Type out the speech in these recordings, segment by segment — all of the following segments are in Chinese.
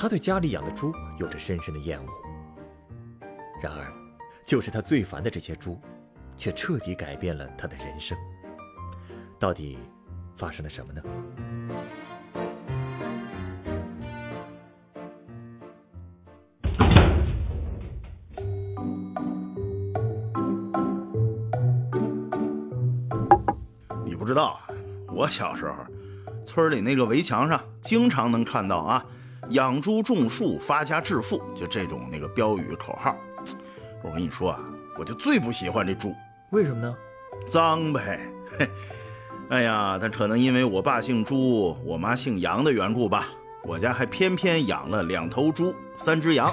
他对家里养的猪有着深深的厌恶。然而，就是他最烦的这些猪，却彻底改变了他的人生。到底发生了什么呢？你不知道啊，我小时候，村里那个围墙上经常能看到啊，“养猪种树，发家致富”就这种那个标语口号。我跟你说啊，我就最不喜欢这猪，为什么呢？脏呗。嘿，哎呀，但可能因为我爸姓朱，我妈姓杨的缘故吧，我家还偏偏养了两头猪，三只羊。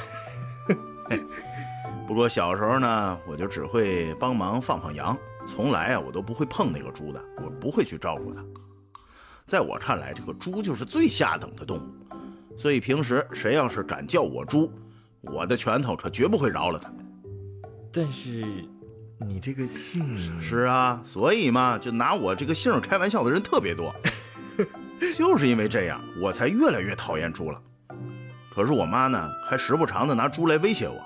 嘿，不过小时候呢，我就只会帮忙放放羊，从来啊我都不会碰那个猪的，我不会去照顾它。在我看来，这个猪就是最下等的动物，所以平时谁要是敢叫我猪，我的拳头可绝不会饶了他。但是，你这个姓是啊，所以嘛，就拿我这个姓开玩笑的人特别多，就是因为这样，我才越来越讨厌猪了。可是我妈呢，还时不常的拿猪来威胁我。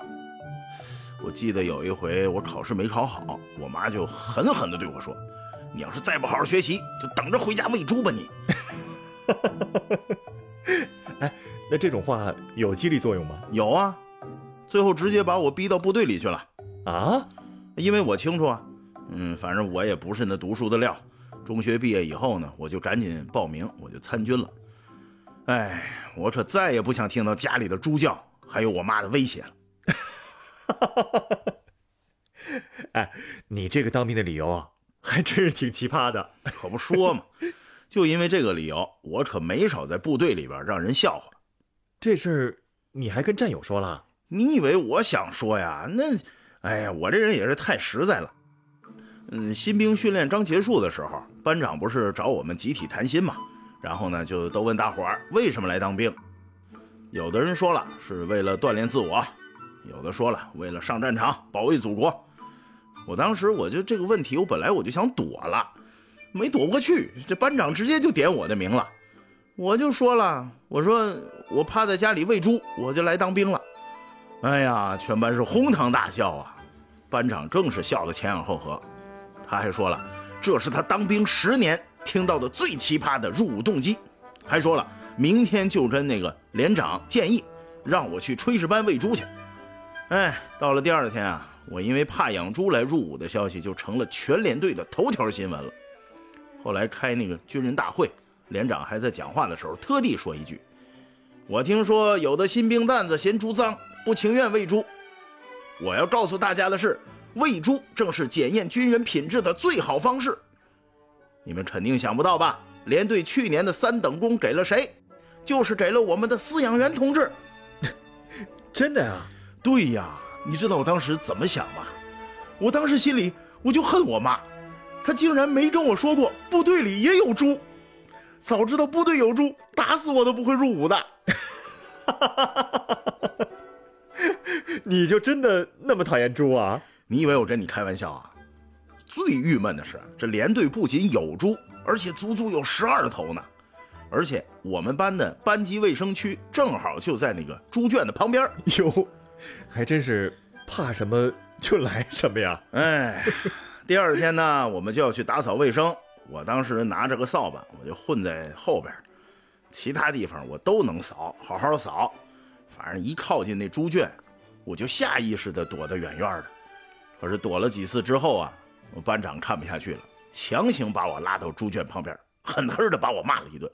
我记得有一回我考试没考好，我妈就狠狠的对我说：“你要是再不好好学习，就等着回家喂猪吧你。哎，那这种话有激励作用吗？”有啊，最后直接把我逼到部队里去了。啊，因为我清楚啊，嗯，反正我也不是那读书的料。中学毕业以后呢，我就赶紧报名，我就参军了。哎，我可再也不想听到家里的猪叫，还有我妈的威胁了。哎，你这个当兵的理由啊，还真是挺奇葩的。可不说嘛，就因为这个理由，我可没少在部队里边让人笑话。这事儿你还跟战友说了？你以为我想说呀？那，哎呀，我这人也是太实在了。嗯，新兵训练刚结束的时候，班长不是找我们集体谈心嘛？然后呢，就都问大伙儿为什么来当兵。有的人说了是为了锻炼自我，有的说了为了上战场保卫祖国。我当时我就这个问题，我本来我就想躲了，没躲过去，这班长直接就点我的名了。我就说了，我说我趴在家里喂猪，我就来当兵了。哎呀，全班是哄堂大笑啊！班长更是笑得前仰后合。他还说了，这是他当兵十年听到的最奇葩的入伍动机。还说了，明天就跟那个连长建议，让我去炊事班喂猪去。哎，到了第二天啊，我因为怕养猪来入伍的消息就成了全连队的头条新闻了。后来开那个军人大会，连长还在讲话的时候特地说一句：“我听说有的新兵蛋子嫌猪脏，不情愿喂猪。我要告诉大家的是。”喂猪正是检验军人品质的最好方式。你们肯定想不到吧？连队去年的三等功给了谁？就是给了我们的饲养员同志。真的呀？对呀。你知道我当时怎么想吗？我当时心里我就恨我妈，她竟然没跟我说过部队里也有猪。早知道部队有猪，打死我都不会入伍的。你就真的那么讨厌猪啊？你以为我跟你开玩笑啊？最郁闷的是，这连队不仅有猪，而且足足有十二头呢。而且我们班的班级卫生区正好就在那个猪圈的旁边。哟，还真是怕什么就来什么呀！哎，第二天呢，我们就要去打扫卫生。我当时拿着个扫把，我就混在后边，其他地方我都能扫，好好扫。反正一靠近那猪圈，我就下意识地躲得远远的。可是躲了几次之后啊，我班长看不下去了，强行把我拉到猪圈旁边，狠狠地把我骂了一顿。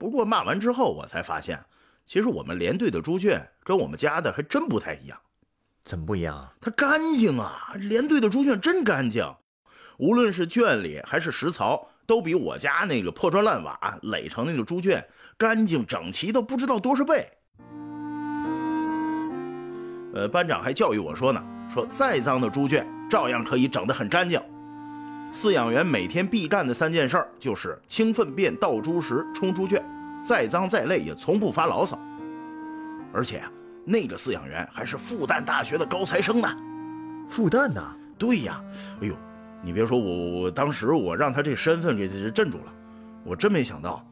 不过骂完之后，我才发现，其实我们连队的猪圈跟我们家的还真不太一样。怎么不一样？它干净啊！连队的猪圈真干净，无论是圈里还是食槽，都比我家那个破砖烂瓦垒成那个猪圈干净整齐的不知道多少倍。呃，班长还教育我说呢，说再脏的猪圈照样可以整得很干净。饲养员每天必干的三件事儿就是清粪便、倒猪食、冲猪圈，再脏再累也从不发牢骚。而且啊，那个饲养员还是复旦大学的高材生呢。复旦呢？对呀。哎呦，你别说我，我当时我让他这身份给镇住了。我真没想到，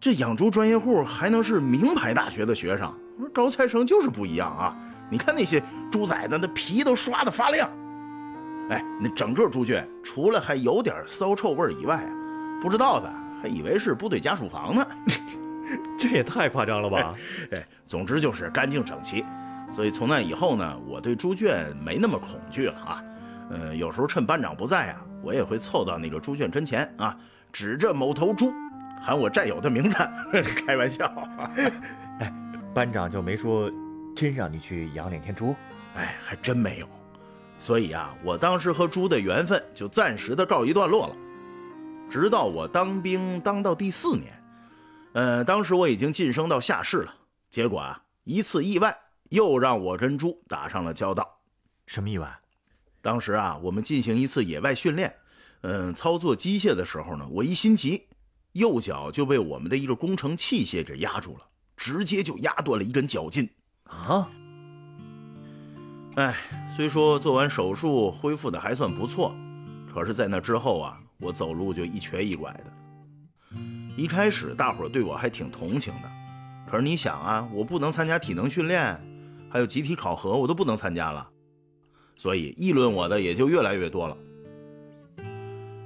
这养猪专业户还能是名牌大学的学生。高材生就是不一样啊！你看那些猪崽子，那皮都刷的发亮。哎，那整个猪圈除了还有点骚臭味以外啊，不知道的还以为是部队家属房呢。这也太夸张了吧？哎，总之就是干净整齐。所以从那以后呢，我对猪圈没那么恐惧了啊。嗯，有时候趁班长不在啊，我也会凑到那个猪圈跟前啊，指着某头猪，喊我战友的名字，开玩笑。哎，班长就没说真让你去养两天猪？哎，还真没有。所以啊，我当时和猪的缘分就暂时的告一段落了。直到我当兵当到第四年，呃，当时我已经晋升到下士了。结果啊，一次意外又让我跟猪打上了交道。什么意外？当时啊，我们进行一次野外训练，嗯，操作机械的时候呢，我一心急，右脚就被我们的一个工程器械给压住了，直接就压断了一根脚筋。啊！哎，虽说做完手术恢复的还算不错，可是，在那之后啊，我走路就一瘸一拐的。一开始大伙对我还挺同情的，可是你想啊，我不能参加体能训练，还有集体考核，我都不能参加了，所以议论我的也就越来越多了。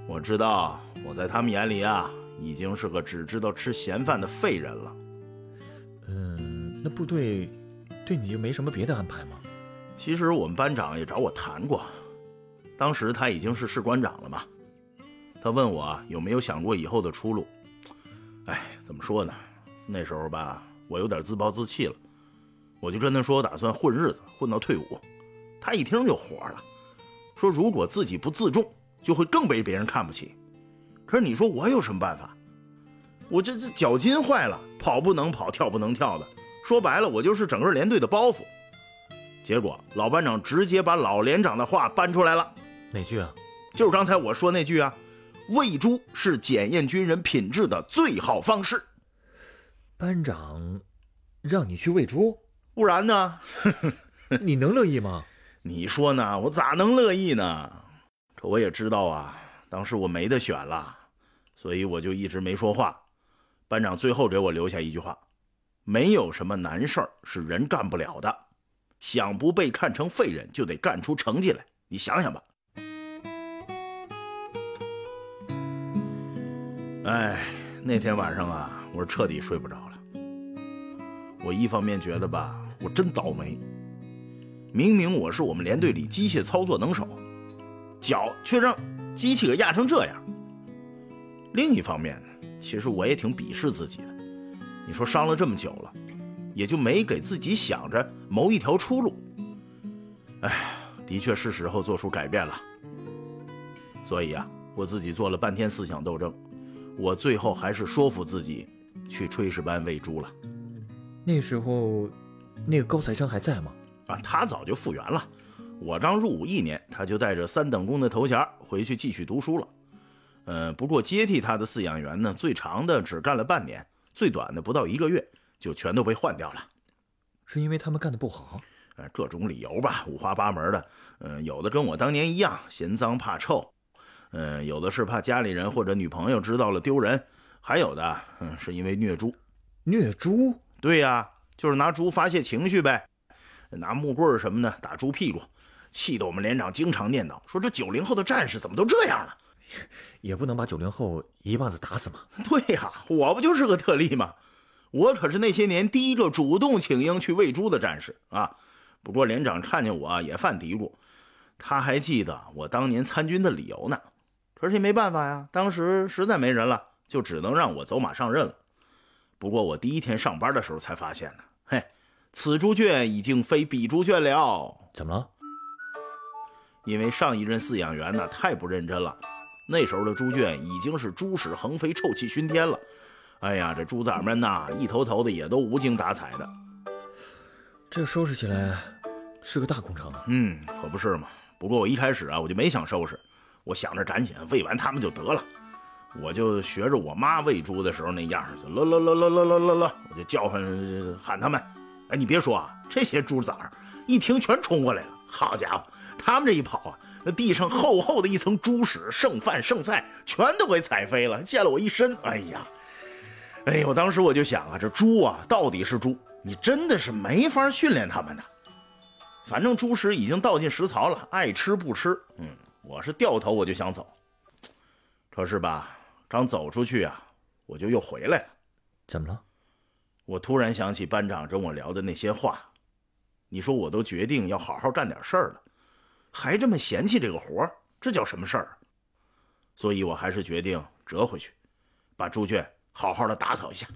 我知道我在他们眼里啊，已经是个只知道吃闲饭的废人了。嗯，那部队对你就没什么别的安排吗？其实我们班长也找我谈过，当时他已经是士官长了嘛。他问我有没有想过以后的出路。哎，怎么说呢？那时候吧，我有点自暴自弃了。我就跟他说，我打算混日子，混到退伍。他一听就火了，说如果自己不自重，就会更被别人看不起。可是你说我有什么办法？我这这脚筋坏了，跑不能跑，跳不能跳的。说白了，我就是整个连队的包袱。结果老班长直接把老连长的话搬出来了，哪句啊？就是刚才我说那句啊，喂猪是检验军人品质的最好方式。班长让你去喂猪，不然呢？你能乐意吗？你说呢？我咋能乐意呢？这我也知道啊，当时我没得选了，所以我就一直没说话。班长最后给我留下一句话：没有什么难事儿是人干不了的。想不被看成废人，就得干出成绩来。你想想吧。哎，那天晚上啊，我是彻底睡不着了。我一方面觉得吧，我真倒霉。明明我是我们连队里机械操作能手，脚却让机器给压成这样。另一方面呢，其实我也挺鄙视自己的。你说伤了这么久了。也就没给自己想着谋一条出路。哎，的确是时候做出改变了。所以啊，我自己做了半天思想斗争，我最后还是说服自己去炊事班喂猪了。那时候，那个高材生还在吗？啊，他早就复员了。我刚入伍一年，他就带着三等功的头衔回去继续读书了。嗯，不过接替他的饲养员呢，最长的只干了半年，最短的不到一个月。就全都被换掉了，是因为他们干的不好，呃，各种理由吧，五花八门的。嗯，有的跟我当年一样，嫌脏怕臭，嗯，有的是怕家里人或者女朋友知道了丢人，还有的，嗯，是因为虐猪。虐猪？对呀，就是拿猪发泄情绪呗，拿木棍什么的打猪屁股，气得我们连长经常念叨说：“这九零后的战士怎么都这样了？”也不能把九零后一棒子打死嘛。对呀，我不就是个特例吗？我可是那些年第一个主动请缨去喂猪的战士啊！不过连长看见我也犯嘀咕，他还记得我当年参军的理由呢。可是也没办法呀，当时实在没人了，就只能让我走马上任了。不过我第一天上班的时候才发现呢，嘿，此猪圈已经非彼猪圈了。怎么了？因为上一任饲养员呢太不认真了，那时候的猪圈已经是猪屎横飞、臭气熏天了。哎呀，这猪崽们呐，一头头的也都无精打采的。这收拾起来是个大工程啊。嗯，可不是嘛。不过我一开始啊，我就没想收拾，我想着赶紧喂完它们就得了。我就学着我妈喂猪的时候那样，就咯咯咯咯咯咯咯咯，我就叫唤喊它们。哎，你别说啊，这些猪崽儿一听全冲过来了。好家伙，他们这一跑啊，那地上厚厚的一层猪屎、剩饭、剩菜全都给踩飞了，溅了我一身。哎呀，哎呦，当时我就想啊，这猪啊，到底是猪，你真的是没法训练它们的。反正猪食已经倒进食槽了，爱吃不吃。嗯，我是掉头我就想走，可是吧，刚走出去啊，我就又回来了。怎么了？我突然想起班长跟我聊的那些话，你说我都决定要好好干点事儿了，还这么嫌弃这个活儿，这叫什么事儿？所以我还是决定折回去，把猪圈好好的打扫一下。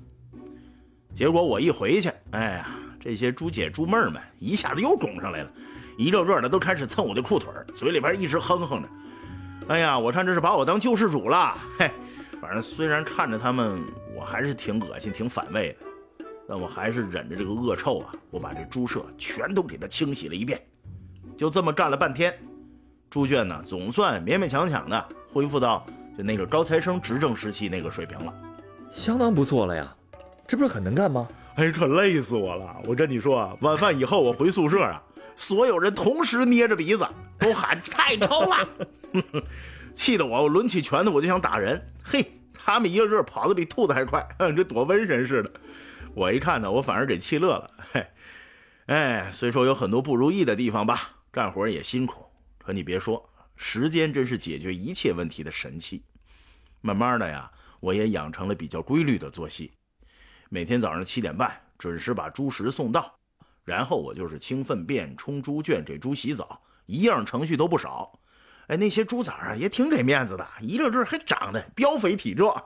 结果我一回去，哎呀，这些猪姐猪妹们一下子又拱上来了，一个个的都开始蹭我的裤腿嘴里边一直哼哼着。哎呀，我看这是把我当救世主了。嘿，反正虽然看着他们，我还是挺恶心、挺反胃的。但我还是忍着这个恶臭啊，我把这猪舍全都给它清洗了一遍。就这么干了半天，猪圈呢总算勉勉强强的恢复到就那个高材生执政时期那个水平了，相当不错了呀。这不是很能干吗？哎，可累死我了！我跟你说啊，晚饭以后我回宿舍啊，所有人同时捏着鼻子都喊太臭了，气得我我抡起拳头我就想打人。嘿，他们一个个跑得比兔子还快，这躲瘟神似的。我一看呢，我反而给气乐了。嘿，哎，虽说有很多不如意的地方吧，干活也辛苦，可你别说，时间真是解决一切问题的神器。慢慢的呀，我也养成了比较规律的作息，每天早上七点半准时把猪食送到，然后我就是清粪便、冲猪圈、给猪洗澡，一样程序都不少。哎，那些猪崽儿啊也挺给面子的，一个个还长得膘肥体壮。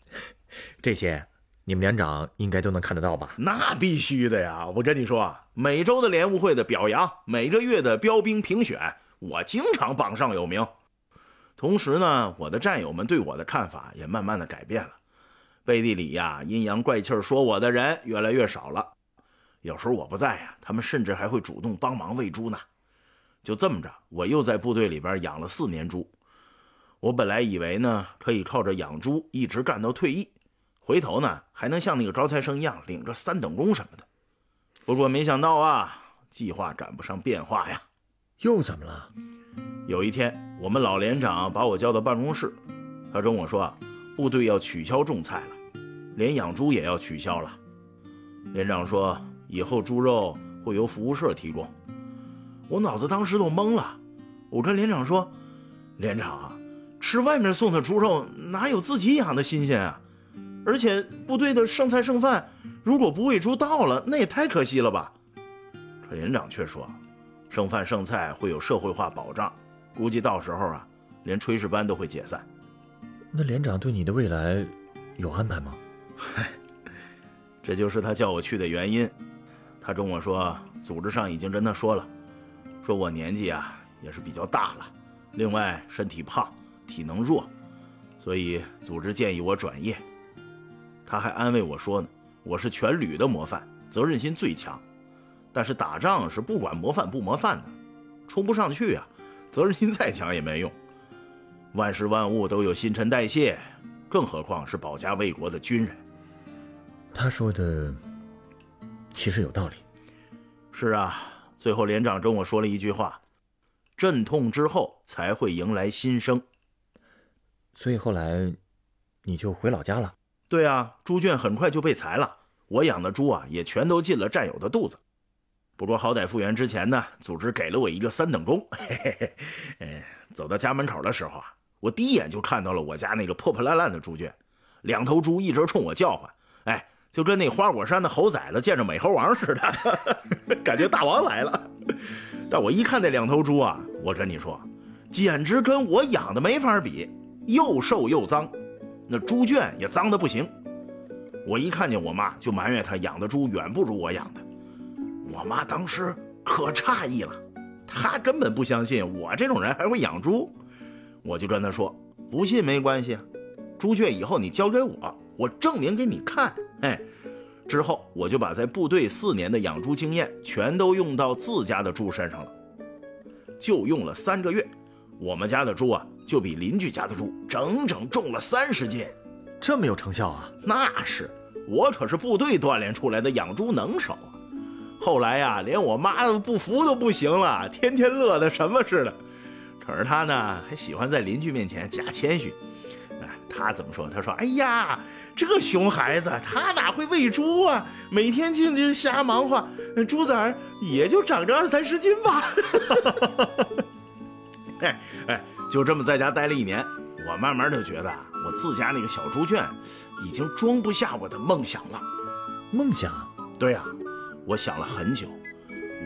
这些。你们连长应该都能看得到吧？那必须的呀！我跟你说啊，每周的联务会的表扬，每个月的标兵评选，我经常榜上有名。同时呢，我的战友们对我的看法也慢慢的改变了，背地里呀阴阳怪气说我的人越来越少了。有时候我不在呀，他们甚至还会主动帮忙喂猪呢。就这么着，我又在部队里边养了四年猪。我本来以为呢，可以靠着养猪一直干到退役。回头呢，还能像那个招财生一样领着三等功什么的。不过没想到啊，计划赶不上变化呀。又怎么了？有一天，我们老连长把我叫到办公室，他跟我说啊，部队要取消种菜了，连养猪也要取消了。连长说，以后猪肉会由服务社提供。我脑子当时都懵了。我跟连长说：“连长，吃外面送的猪肉哪有自己养的新鲜啊？”而且部队的剩菜剩饭，如果不喂猪倒了，那也太可惜了吧？可连长却说，剩饭剩菜会有社会化保障，估计到时候啊，连炊事班都会解散。那连长对你的未来有安排吗？嗨，这就是他叫我去的原因。他跟我说，组织上已经跟他说了，说我年纪啊也是比较大了，另外身体胖，体能弱，所以组织建议我转业。他还安慰我说呢：“我是全旅的模范，责任心最强。但是打仗是不管模范不模范的，冲不上去啊！责任心再强也没用。万事万物都有新陈代谢，更何况是保家卫国的军人。”他说的其实有道理。是啊，最后连长跟我说了一句话：“阵痛之后才会迎来新生。”所以后来你就回老家了。对啊，猪圈很快就被裁了，我养的猪啊也全都进了战友的肚子。不过好歹复员之前呢，组织给了我一个三等功。嘿嘿嘿，哎，走到家门口的时候啊，我第一眼就看到了我家那个破破烂烂的猪圈，两头猪一直冲我叫唤，哎，就跟那花果山的猴崽子见着美猴王似的，感觉大王来了。但我一看那两头猪啊，我跟你说，简直跟我养的没法比，又瘦又脏。那猪圈也脏的不行，我一看见我妈就埋怨她养的猪远不如我养的。我妈当时可诧异了，她根本不相信我这种人还会养猪。我就跟她说：“不信没关系，猪圈以后你交给我，我证明给你看。”哎，之后，我就把在部队四年的养猪经验全都用到自家的猪身上了。就用了三个月，我们家的猪啊，就比邻居家的猪整整重了三十斤。这么有成效啊？那是，我可是部队锻炼出来的养猪能手啊。后来呀，连我妈不服都不行了，天天乐得什么似的。可是她呢，还喜欢在邻居面前假谦虚。哎，她怎么说？他说：“哎呀，这熊孩子他哪会喂猪啊？每天就就瞎忙活，猪崽儿也就长个二三十斤吧。”哎哎，就这么在家待了一年，我慢慢就觉得我自家那个小猪圈已经装不下我的梦想了。梦想？对呀，我想了很久，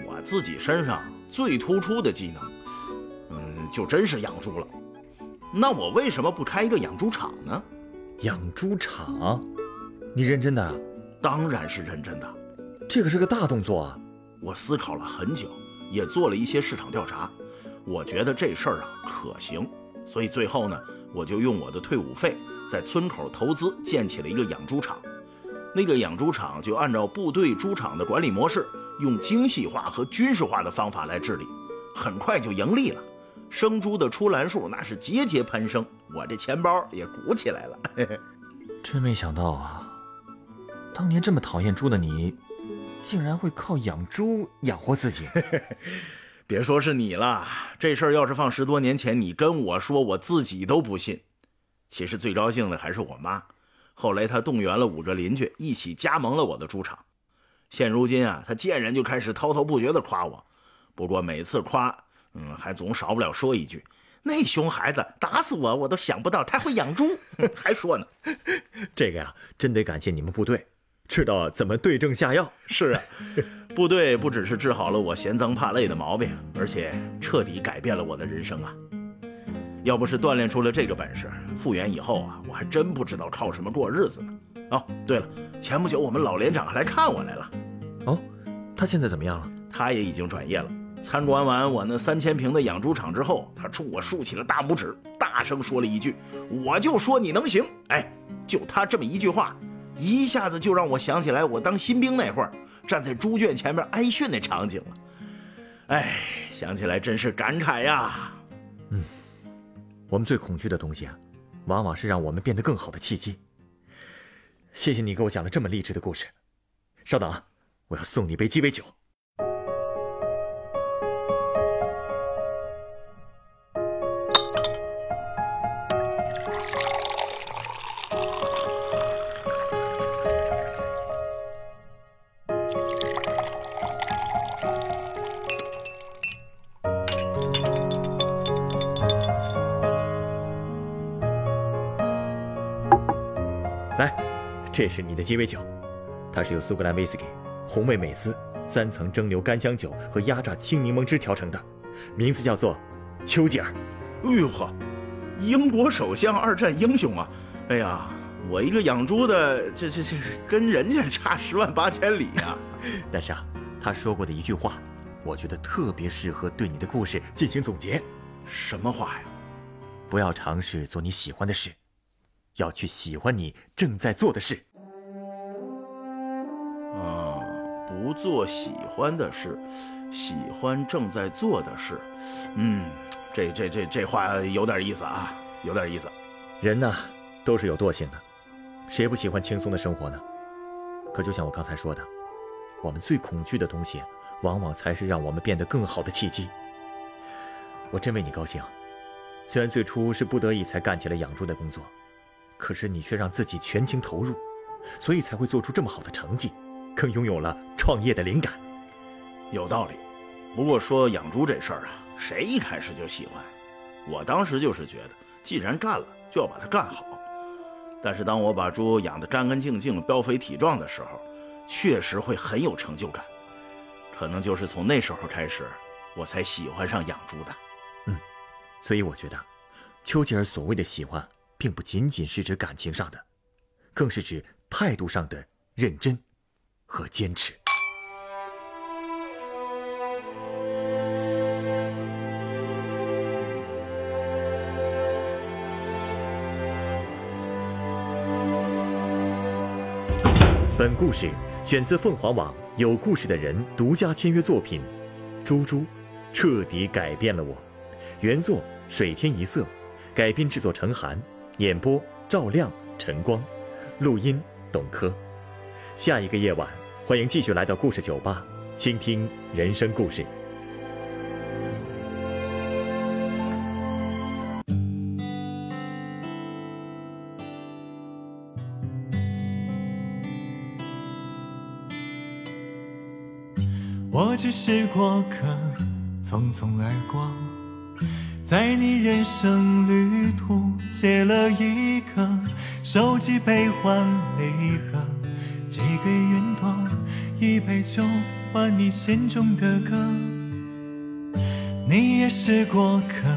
我自己身上最突出的技能，嗯，就真是养猪了。那我为什么不开一个养猪场呢？养猪场？你认真的？当然是认真的。这可是个大动作啊！我思考了很久，也做了一些市场调查，我觉得这事儿啊可行，所以最后呢，我就用我的退伍费在村口投资建起了一个养猪场。那个养猪场就按照部队猪场的管理模式，用精细化和军事化的方法来治理，很快就盈利了。生猪的出栏数那是节节攀升，我这钱包也鼓起来了。真没想到啊，当年这么讨厌猪的你，竟然会靠养猪养活自己。别说是你了，这事儿要是放十多年前，你跟我说，我自己都不信。其实最高兴的还是我妈。后来她动员了五个邻居一起加盟了我的猪场，现如今啊，她见人就开始滔滔不绝地夸我。不过每次夸，嗯，还总少不了说一句：“那熊孩子打死我，我都想不到他会养猪。”还说呢，这个呀，真得感谢你们部队，知道怎么对症下药。是啊，部队不只是治好了我嫌脏怕累的毛病，而且彻底改变了我的人生啊。要不是锻炼出了这个本事，复员以后啊，我还真不知道靠什么过日子呢。哦，对了，前不久我们老连长还来看我来了。哦，他现在怎么样了？他也已经转业了。参观完我那三千平的养猪场之后，他冲我竖起了大拇指，大声说了一句：“我就说你能行。”哎，就他这么一句话，一下子就让我想起来我当新兵那会儿站在猪圈前面挨训那场景了。哎，想起来真是感慨呀。嗯。我们最恐惧的东西啊，往往是让我们变得更好的契机。谢谢你给我讲了这么励志的故事。稍等啊，我要送你杯鸡尾酒。这是你的鸡尾酒，它是由苏格兰威士忌、红味美思、三层蒸馏干香酒和压榨青柠檬汁调成的，名字叫做丘吉尔。哎呦呵，英国首相，二战英雄啊！哎呀，我一个养猪的，这这这跟人家差十万八千里呀。但是啊，他说过的一句话，我觉得特别适合对你的故事进行总结。什么话呀？不要尝试做你喜欢的事。要去喜欢你正在做的事。啊，不做喜欢的事，喜欢正在做的事。嗯，这这这这话有点意思啊，有点意思。人呢，都是有惰性的，谁不喜欢轻松的生活呢？可就像我刚才说的，我们最恐惧的东西，往往才是让我们变得更好的契机。我真为你高兴，虽然最初是不得已才干起了养猪的工作。可是你却让自己全情投入，所以才会做出这么好的成绩，更拥有了创业的灵感。有道理。不过说养猪这事儿啊，谁一开始就喜欢？我当时就是觉得，既然干了，就要把它干好。但是当我把猪养得干干净净、膘肥体壮的时候，确实会很有成就感。可能就是从那时候开始，我才喜欢上养猪的。嗯，所以我觉得，丘吉尔所谓的喜欢。并不仅仅是指感情上的，更是指态度上的认真和坚持。本故事选自凤凰网有故事的人独家签约作品《猪猪》，彻底改变了我。原作水天一色，改编制作陈寒，演播赵亮、陈光，录音董珂。下一个夜晚，欢迎继续来到故事酒吧，倾听人生故事。我只是过客，匆匆而过，在你人生旅途写了一个手机悲欢离合，寄给云朵一杯酒，换你心中的歌。你也是过客，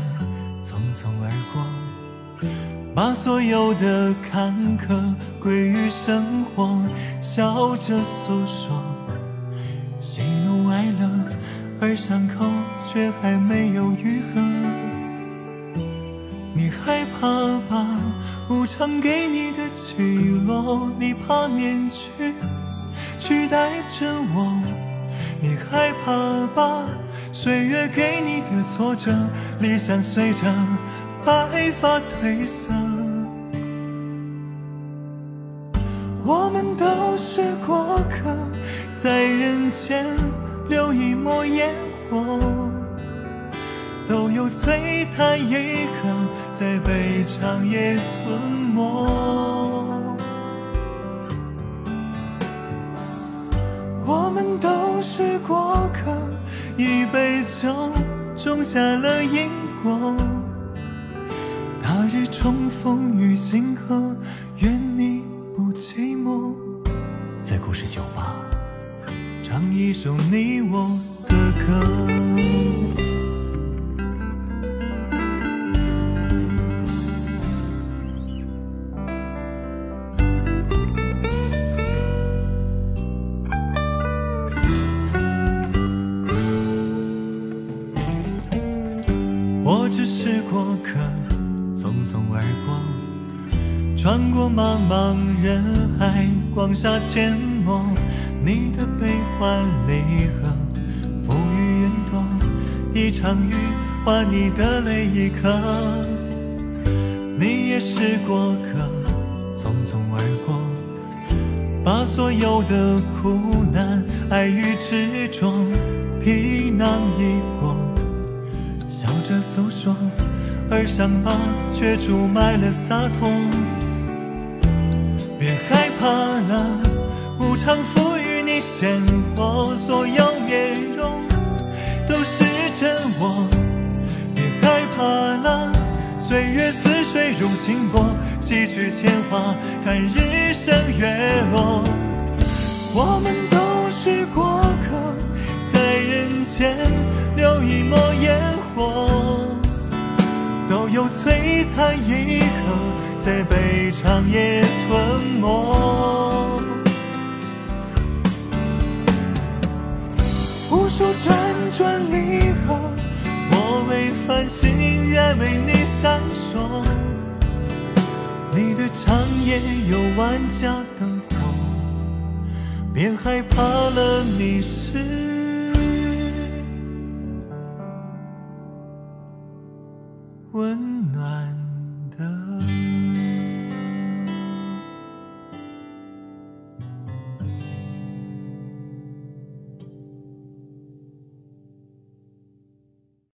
匆匆而过，把所有的坎坷归于生活，笑着诉说。喜怒哀乐，而伤口却还没有愈合。你害怕吧，无常给你的起落，你怕面具取代着我。你害怕吧，岁月给你的挫折，理想随着白发褪色。我们都是过客。在人间留一抹烟火，都有璀璨一刻，在被长夜吞没。我们都是过客，一杯酒种下了因果。那日重逢于星河，愿你不寂寞。在故事酒吧。唱一首你我的歌。换你的泪一颗。你也是过客，匆匆而过，把所有的苦难、爱与执着，皮囊一过，笑着诉说，而伤疤却注满了洒脱。别害怕了，无常赋予。你鲜活，所有面容都是真我。别害怕了，岁月似水如清波，几句铅华，看日升月落。我们都是过客，在人间留一抹烟火，都有璀璨一刻，在被长夜吞没。无数辗转离合，我为繁星，愿为你闪烁。你的长夜有万家灯火，别害怕了，你是。